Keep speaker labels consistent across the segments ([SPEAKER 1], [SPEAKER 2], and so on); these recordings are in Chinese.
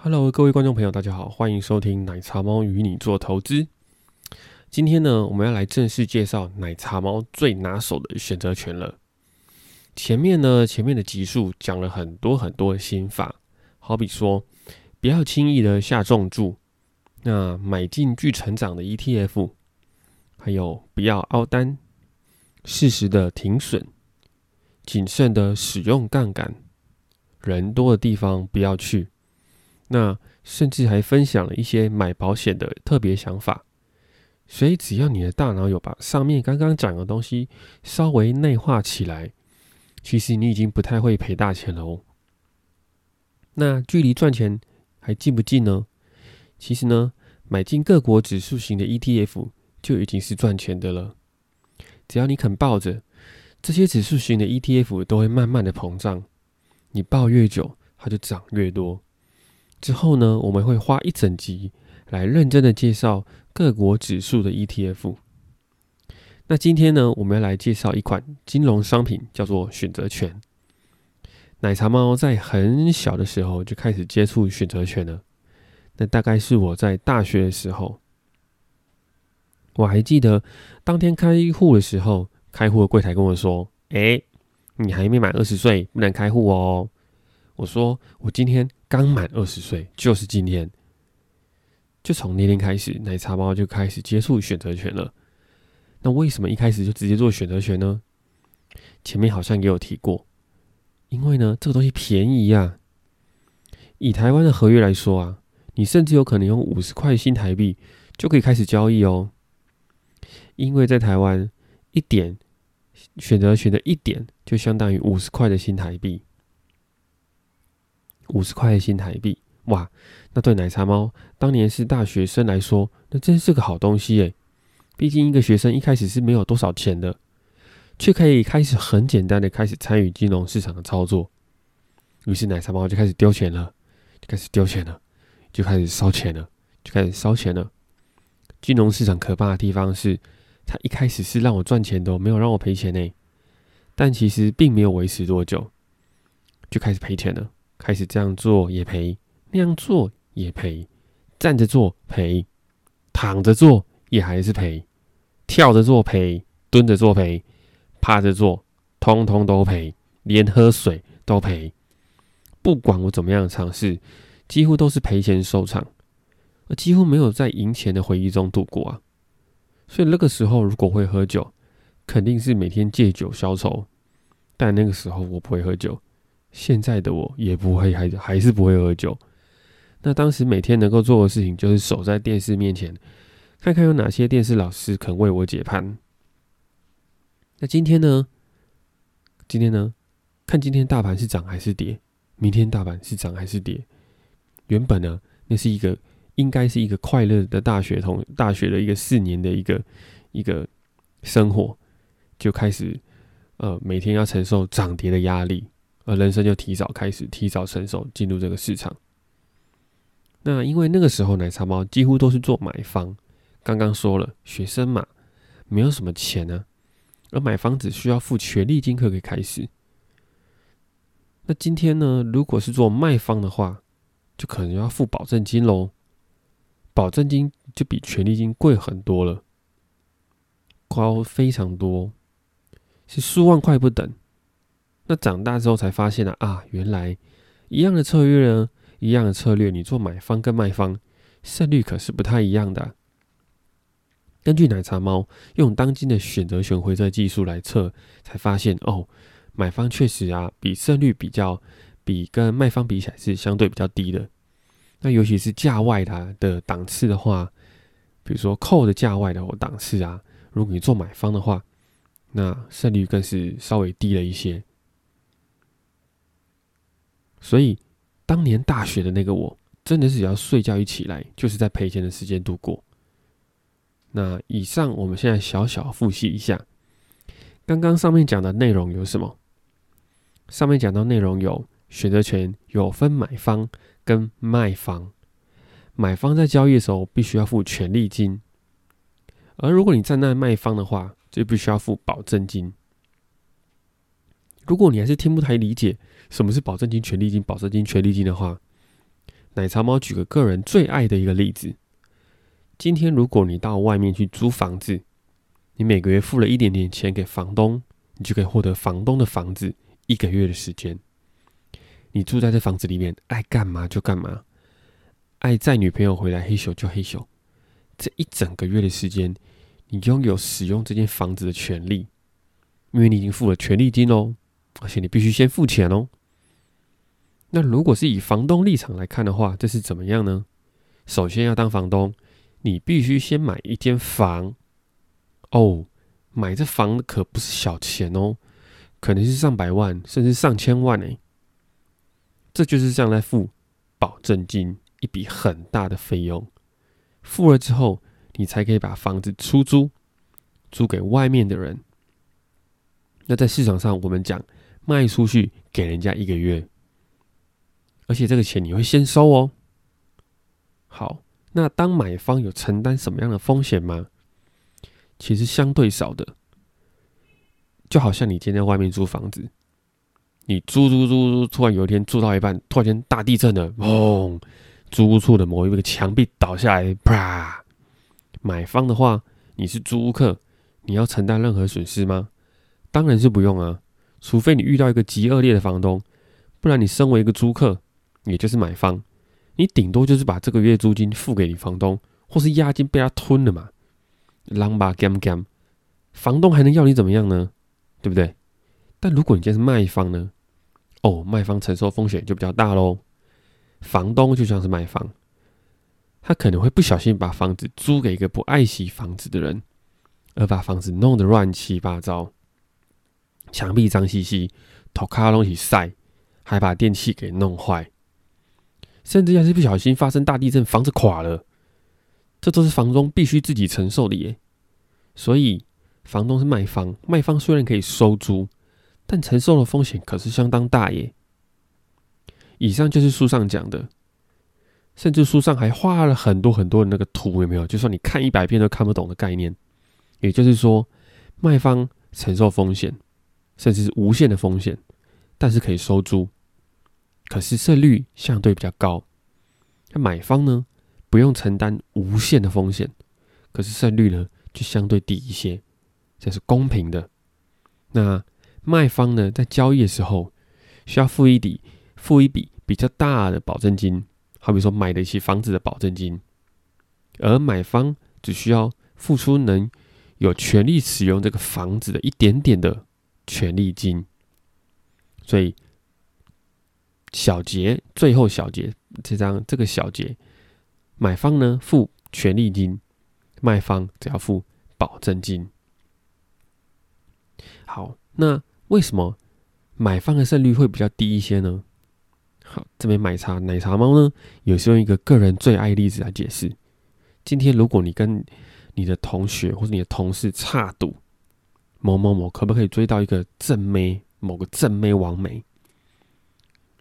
[SPEAKER 1] Hello，各位观众朋友，大家好，欢迎收听奶茶猫与你做投资。今天呢，我们要来正式介绍奶茶猫最拿手的选择权了。前面呢，前面的集数讲了很多很多的心法，好比说，不要轻易的下重注，那买进具成长的 ETF，还有不要凹单，适时的停损，谨慎的使用杠杆，人多的地方不要去。那甚至还分享了一些买保险的特别想法，所以只要你的大脑有把上面刚刚讲的东西稍微内化起来，其实你已经不太会赔大钱了哦。那距离赚钱还近不近呢？其实呢，买进各国指数型的 ETF 就已经是赚钱的了。只要你肯抱着，这些指数型的 ETF 都会慢慢的膨胀，你抱越久，它就涨越多。之后呢，我们会花一整集来认真的介绍各国指数的 ETF。那今天呢，我们要来介绍一款金融商品，叫做选择权。奶茶猫在很小的时候就开始接触选择权了，那大概是我在大学的时候。我还记得当天开户的时候，开户的柜台跟我说：“哎，你还没满二十岁，不能开户哦。”我说：“我今天。”刚满二十岁，就是今天，就从那天开始，奶茶猫就开始接触选择权了。那为什么一开始就直接做选择权呢？前面好像也有提过，因为呢，这个东西便宜呀。以台湾的合约来说啊，你甚至有可能用五十块新台币就可以开始交易哦。因为在台湾，一点选择权的一点就相当于五十块的新台币。五十块新台币，哇！那对奶茶猫当年是大学生来说，那真是个好东西诶。毕竟一个学生一开始是没有多少钱的，却可以开始很简单的开始参与金融市场的操作。于是奶茶猫就开始丢钱了，就开始丢钱了，就开始烧钱了，就开始烧钱了。金融市场可怕的地方是，它一开始是让我赚钱的，没有让我赔钱呢。但其实并没有维持多久，就开始赔钱了。开始这样做也赔，那样做也赔，站着做赔，躺着做也还是赔，跳着做赔，蹲着做赔，趴着做，通通都赔，连喝水都赔。不管我怎么样尝试，几乎都是赔钱收场，而几乎没有在赢钱的回忆中度过啊。所以那个时候如果会喝酒，肯定是每天借酒消愁，但那个时候我不会喝酒。现在的我也不会，还还是不会喝酒。那当时每天能够做的事情，就是守在电视面前，看看有哪些电视老师肯为我解盘。那今天呢？今天呢？看今天大盘是涨还是跌？明天大盘是涨还是跌？原本呢，那是一个应该是一个快乐的大学同大学的一个四年的一个一个生活，就开始呃每天要承受涨跌的压力。而人生就提早开始，提早成熟，进入这个市场。那因为那个时候奶茶猫几乎都是做买方，刚刚说了，学生嘛，没有什么钱呢，而买房只需要付权利金可以开始。那今天呢，如果是做卖方的话，就可能要付保证金喽，保证金就比权利金贵很多了，高非常多，是数万块不等。那长大之后才发现了啊，原来一样的策略呢，一样的策略，你做买方跟卖方胜率可是不太一样的。根据奶茶猫用当今的选择权回测技术来测，才发现哦，买方确实啊，比胜率比较比跟卖方比起来是相对比较低的。那尤其是价外的的档次的话，比如说扣的价外的档次啊，如果你做买方的话，那胜率更是稍微低了一些。所以，当年大学的那个我，真的是只要睡觉一起来，就是在赔钱的时间度过。那以上，我们现在小小复习一下，刚刚上面讲的内容有什么？上面讲到内容有选择权有分买方跟卖方，买方在交易的时候必须要付权利金，而如果你站在卖方的话，就必须要付保证金。如果你还是听不太理解什么是保证金、权利金、保证金、权利金的话，奶茶猫举个个人最爱的一个例子：今天如果你到外面去租房子，你每个月付了一点点钱给房东，你就可以获得房东的房子一个月的时间。你住在这房子里面，爱干嘛就干嘛，爱载女朋友回来黑咻就黑咻。这一整个月的时间，你拥有使用这间房子的权利，因为你已经付了权利金哦，而且你必须先付钱哦。那如果是以房东立场来看的话，这是怎么样呢？首先要当房东，你必须先买一间房哦，买这房可不是小钱哦，可能是上百万甚至上千万哎，这就是这样在付保证金，一笔很大的费用。付了之后，你才可以把房子出租，租给外面的人。那在市场上，我们讲卖出去给人家一个月。而且这个钱你会先收哦。好，那当买方有承担什么样的风险吗？其实相对少的。就好像你今天外面租房子，你租租租租，突然有一天住到一半，突然间大地震了，砰！租屋处的某一个墙壁倒下来，啪！买方的话，你是租屋客，你要承担任何损失吗？当然是不用啊，除非你遇到一个极恶劣的房东，不然你身为一个租客。也就是买方，你顶多就是把这个月租金付给你房东，或是押金被他吞了嘛。狼吧 gam gam，房东还能要你怎么样呢？对不对？但如果你今天是卖方呢？哦，卖方承受风险就比较大喽。房东就像是卖方，他可能会不小心把房子租给一个不爱惜房子的人，而把房子弄得乱七八糟，墙壁脏兮兮，头卡东西晒，还把电器给弄坏。甚至要是不小心发生大地震，房子垮了，这都是房东必须自己承受的耶。所以，房东是卖方，卖方虽然可以收租，但承受的风险可是相当大耶。以上就是书上讲的，甚至书上还画了很多很多的那个图，有没有？就算你看一百遍都看不懂的概念。也就是说，卖方承受风险，甚至是无限的风险，但是可以收租。可是胜率相对比较高，那买方呢不用承担无限的风险，可是胜率呢就相对低一些，这是公平的。那卖方呢在交易的时候需要付一笔付一笔比较大的保证金，好比说买得起房子的保证金，而买方只需要付出能有权利使用这个房子的一点点的权利金，所以。小结最后小结这张这个小结，买方呢付权利金，卖方只要付保证金。好，那为什么买方的胜率会比较低一些呢？好，这边买茶奶茶猫呢，也是用一个个人最爱例子来解释。今天如果你跟你的同学或者你的同事差赌某某某可不可以追到一个正妹，某个正妹王美。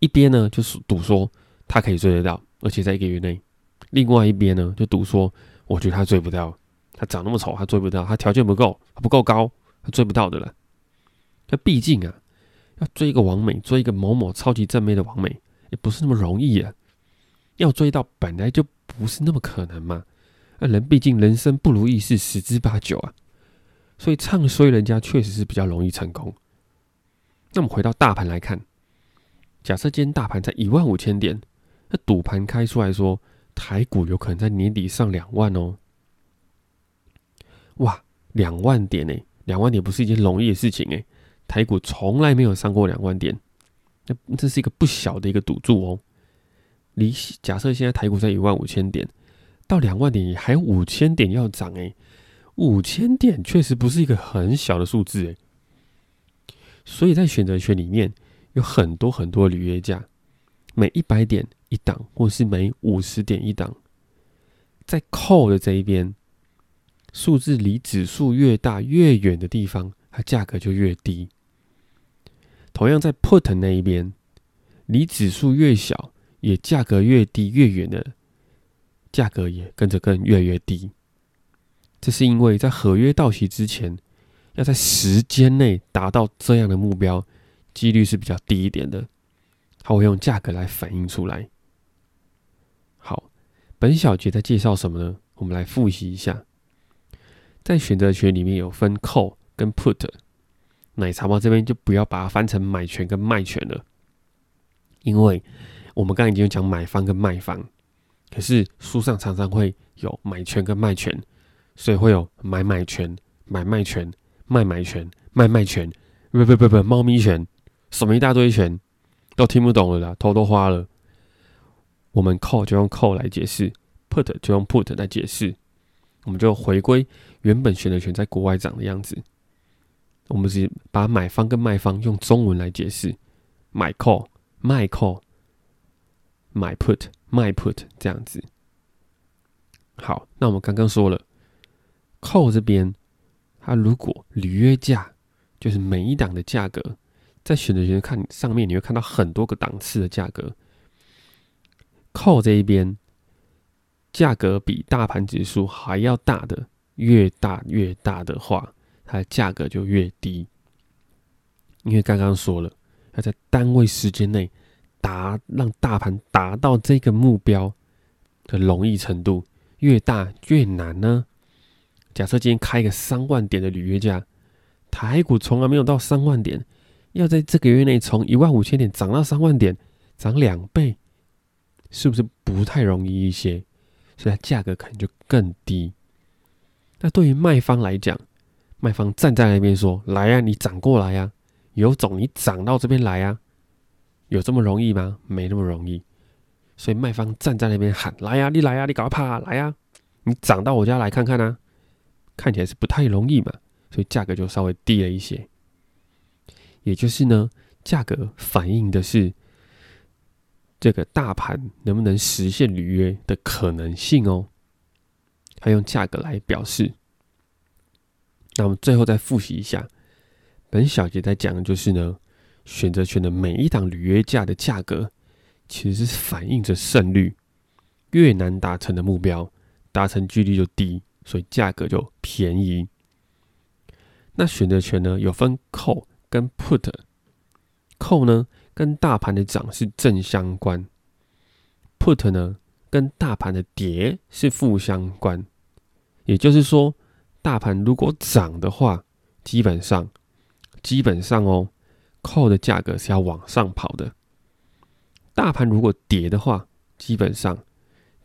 [SPEAKER 1] 一边呢就是赌说他可以追得到，而且在一个月内；另外一边呢就赌说，我觉得他追不到，他长那么丑，他追不到，他条件不够，他不够高，他追不到的了。那毕竟啊，要追一个王美，追一个某某超级正妹的王美，也不是那么容易啊。要追到本来就不是那么可能嘛。那人毕竟人生不如意事十之八九啊，所以唱衰人家确实是比较容易成功。那么回到大盘来看。假设今天大盘在一万五千点，那赌盘开出来说台股有可能在年底上两万哦。哇，两万点呢？两万点不是一件容易的事情哎。台股从来没有上过两万点，那这是一个不小的一个赌注哦。离假设现在台股在一万五千点，到两万点还有五千点要涨哎。五千点确实不是一个很小的数字哎。所以在选择权里面。有很多很多履约价，每一百点一档，或是每五十点一档，在扣的这一边，数字离指数越大越远的地方，它价格就越低。同样在 put 那一边，离指数越小，也价格越低越远的，价格也跟着更越来越低。这是因为在合约到期之前，要在时间内达到这样的目标。几率是比较低一点的，它会用价格来反映出来。好本小节在介绍什么呢？我们来复习一下，在选择权里面有分 call 跟 put，奶茶猫这边就不要把它翻成买权跟卖权了，因为我们刚刚已经讲买方跟卖方，可是书上常常会有买权跟卖权，所以会有买买权、买卖权、卖买权、卖卖权，不不不不，猫咪权，什么一大堆权，都听不懂了啦，头都花了。我们 call 就用 call 来解释，put 就用 put 来解释，我们就回归原本选择权在国外长的样子。我们直接把买方跟卖方用中文来解释，买 call 卖 call，买 put 卖 put 这样子。好，那我们刚刚说了扣这边，它如果履约价就是每一档的价格，在选择权看上面你会看到很多个档次的价格。扣这一边，价格比大盘指数还要大的，越大越大的话，它的价格就越低。因为刚刚说了，要在单位时间内达让大盘达到这个目标的容易程度越大越难呢。假设今天开一个三万点的履约价，台股从来没有到三万点，要在这个月内从一万五千点涨到三万点，涨两倍。是不是不太容易一些？所以它价格可能就更低。那对于卖方来讲，卖方站在那边说：“来呀，你涨过来呀，有种你涨到这边来呀，有这么容易吗？没那么容易。”所以卖方站在那边喊：“来呀，你来呀，你搞怕来呀，你涨到我家来看看啊！”看起来是不太容易嘛，所以价格就稍微低了一些。也就是呢，价格反映的是。这个大盘能不能实现履约的可能性哦？他用价格来表示。那我们最后再复习一下，本小节在讲的就是呢，选择权的每一档履约价的价格，其实是反映着胜率。越难达成的目标，达成几率就低，所以价格就便宜。那选择权呢，有分 call 跟 put，call 呢？跟大盘的涨是正相关，put 呢跟大盘的跌是负相关，也就是说，大盘如果涨的话，基本上基本上哦，call 的价格是要往上跑的；大盘如果跌的话，基本上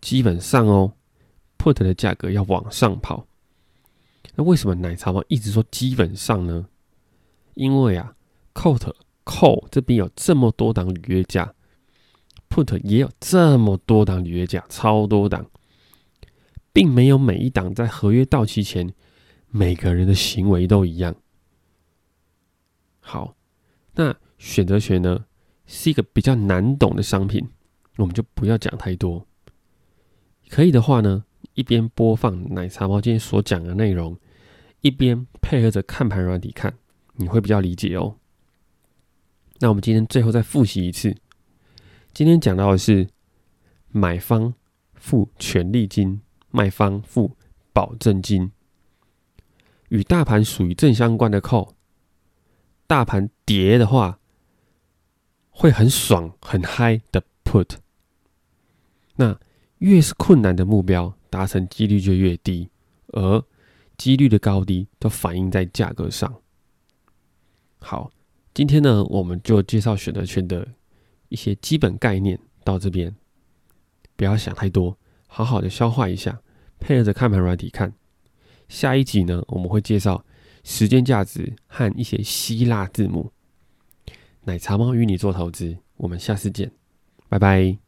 [SPEAKER 1] 基本上哦，put 的价格要往上跑。那为什么奶茶王一直说基本上呢？因为啊，call。call 这边有这么多档履约价，put 也有这么多档履约价，超多档，并没有每一档在合约到期前，每个人的行为都一样。好，那选择权呢是一个比较难懂的商品，我们就不要讲太多。可以的话呢，一边播放奶茶猫今天所讲的内容，一边配合着看盘软体看，你会比较理解哦。那我们今天最后再复习一次。今天讲到的是买方付权利金，卖方付保证金。与大盘属于正相关的扣，大盘跌的话会很爽很嗨的 put。那越是困难的目标，达成几率就越低，而几率的高低都反映在价格上。好。今天呢，我们就介绍选择权的一些基本概念到这边，不要想太多，好好的消化一下，配合着看盘软体看。下一集呢，我们会介绍时间价值和一些希腊字母。奶茶猫与你做投资，我们下次见，拜拜。